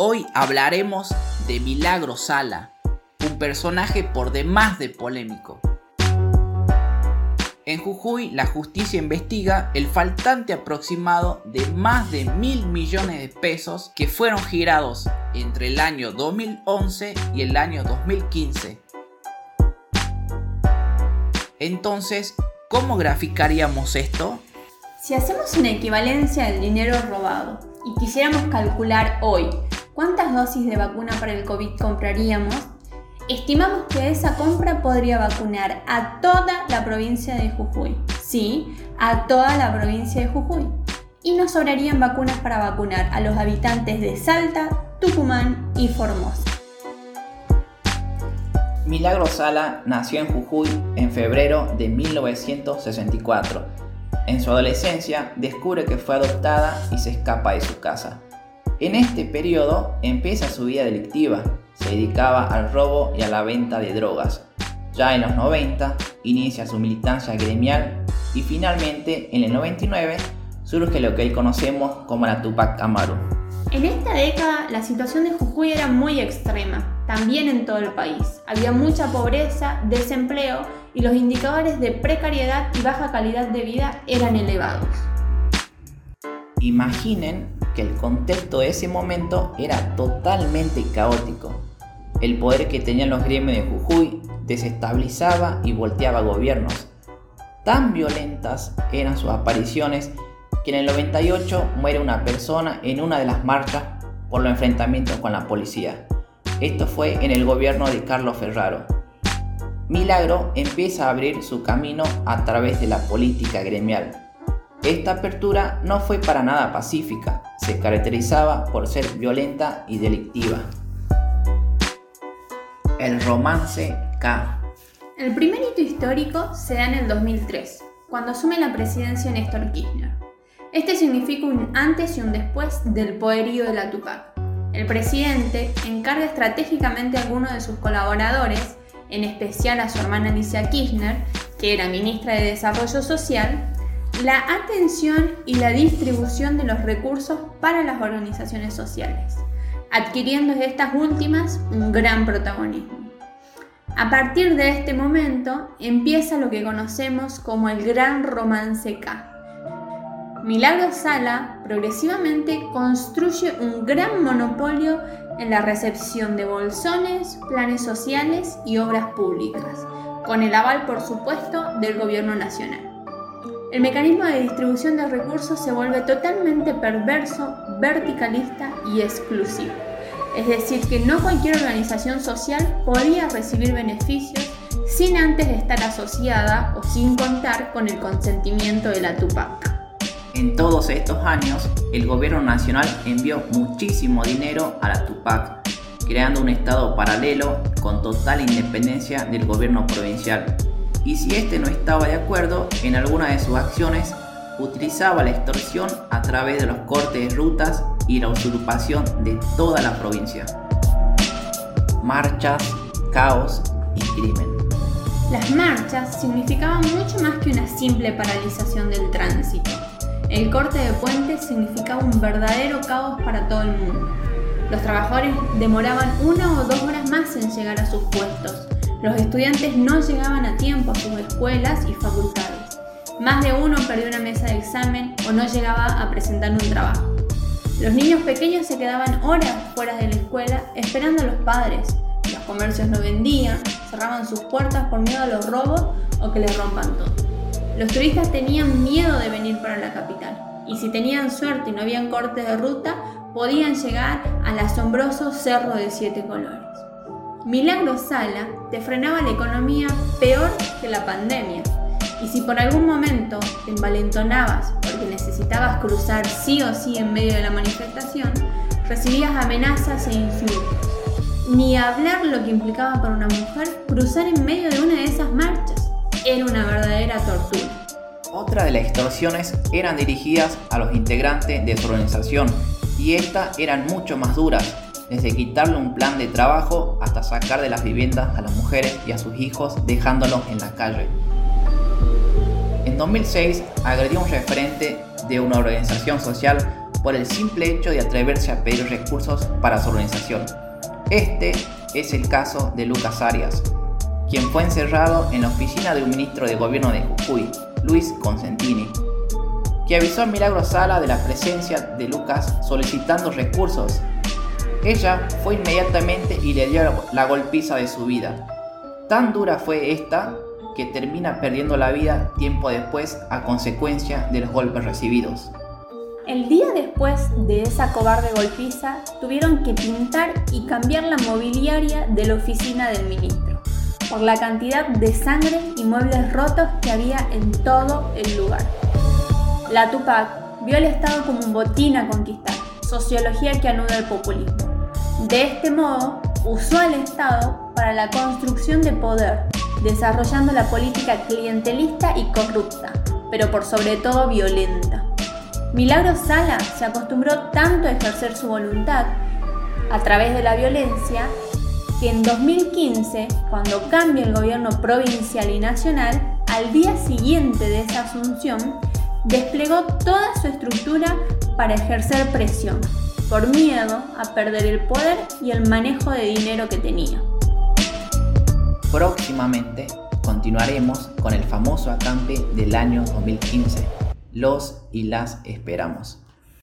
Hoy hablaremos de Milagro Sala, un personaje por demás de polémico. En Jujuy, la justicia investiga el faltante aproximado de más de mil millones de pesos que fueron girados entre el año 2011 y el año 2015. Entonces, ¿cómo graficaríamos esto? Si hacemos una equivalencia del dinero robado y quisiéramos calcular hoy cuántas dosis de vacuna para el COVID compraríamos, estimamos que esa compra podría vacunar a toda la provincia de Jujuy. Sí, a toda la provincia de Jujuy. Y nos sobrarían vacunas para vacunar a los habitantes de Salta, Tucumán y Formosa. Milagro Sala nació en Jujuy en febrero de 1964. En su adolescencia descubre que fue adoptada y se escapa de su casa. En este periodo empieza su vida delictiva, se dedicaba al robo y a la venta de drogas. Ya en los 90 inicia su militancia gremial y finalmente en el 99 surge lo que hoy conocemos como la Tupac Amaru. En esta década la situación de Jujuy era muy extrema, también en todo el país. Había mucha pobreza, desempleo y los indicadores de precariedad y baja calidad de vida eran elevados. Imaginen que el contexto de ese momento era totalmente caótico. El poder que tenían los gremios de Jujuy desestabilizaba y volteaba gobiernos. Tan violentas eran sus apariciones que en el 98 muere una persona en una de las marchas por los enfrentamientos con la policía. Esto fue en el gobierno de Carlos Ferraro. Milagro empieza a abrir su camino a través de la política gremial esta apertura no fue para nada pacífica, se caracterizaba por ser violenta y delictiva. El romance K. El primer hito histórico se da en el 2003, cuando asume la presidencia Néstor Kirchner. Este significa un antes y un después del poderío de la Tupac. El presidente encarga estratégicamente a algunos de sus colaboradores, en especial a su hermana Alicia Kirchner, que era ministra de Desarrollo Social, la atención y la distribución de los recursos para las organizaciones sociales, adquiriendo de estas últimas un gran protagonismo. A partir de este momento empieza lo que conocemos como el Gran Romance K. Milagro Sala progresivamente construye un gran monopolio en la recepción de bolsones, planes sociales y obras públicas, con el aval por supuesto del gobierno nacional. El mecanismo de distribución de recursos se vuelve totalmente perverso, verticalista y exclusivo. Es decir, que no cualquier organización social podía recibir beneficios sin antes estar asociada o sin contar con el consentimiento de la Tupac. En todos estos años, el gobierno nacional envió muchísimo dinero a la Tupac, creando un estado paralelo con total independencia del gobierno provincial y si éste no estaba de acuerdo en alguna de sus acciones, utilizaba la extorsión a través de los cortes de rutas y la usurpación de toda la provincia. Marchas, caos y crimen. Las marchas significaban mucho más que una simple paralización del tránsito. El corte de puentes significaba un verdadero caos para todo el mundo. Los trabajadores demoraban una o dos horas más en llegar a sus puestos los estudiantes no llegaban a tiempo a sus escuelas y facultades. Más de uno perdió una mesa de examen o no llegaba a presentar un trabajo. Los niños pequeños se quedaban horas fuera de la escuela esperando a los padres. Los comercios no vendían, cerraban sus puertas por miedo a los robos o que les rompan todo. Los turistas tenían miedo de venir para la capital y si tenían suerte y no habían cortes de ruta, podían llegar al asombroso Cerro de Siete Colores. Milagro Sala te frenaba la economía peor que la pandemia. Y si por algún momento te envalentonabas porque necesitabas cruzar sí o sí en medio de la manifestación, recibías amenazas e insultos. Ni hablar lo que implicaba para una mujer cruzar en medio de una de esas marchas. Era una verdadera tortura. Otra de las extorsiones eran dirigidas a los integrantes de su organización y estas eran mucho más duras desde quitarle un plan de trabajo hasta sacar de las viviendas a las mujeres y a sus hijos dejándolos en la calle. En 2006 agredió a un referente de una organización social por el simple hecho de atreverse a pedir recursos para su organización. Este es el caso de Lucas Arias, quien fue encerrado en la oficina de un ministro de gobierno de Jujuy, Luis Consentini, que avisó a Milagro Sala de la presencia de Lucas solicitando recursos. Ella fue inmediatamente y le dio la golpiza de su vida. Tan dura fue esta que termina perdiendo la vida tiempo después a consecuencia de los golpes recibidos. El día después de esa cobarde golpiza, tuvieron que pintar y cambiar la mobiliaria de la oficina del ministro, por la cantidad de sangre y muebles rotos que había en todo el lugar. La Tupac vio al Estado como un botín a conquistar, sociología que anuda el populismo. De este modo, usó al Estado para la construcción de poder desarrollando la política clientelista y corrupta, pero por sobre todo violenta. Milagro Sala se acostumbró tanto a ejercer su voluntad a través de la violencia que en 2015, cuando cambia el gobierno provincial y nacional, al día siguiente de esa asunción, desplegó toda su estructura para ejercer presión, por miedo a perder el poder y el manejo de dinero que tenía. Próximamente continuaremos con el famoso acampe del año 2015. Los y las esperamos.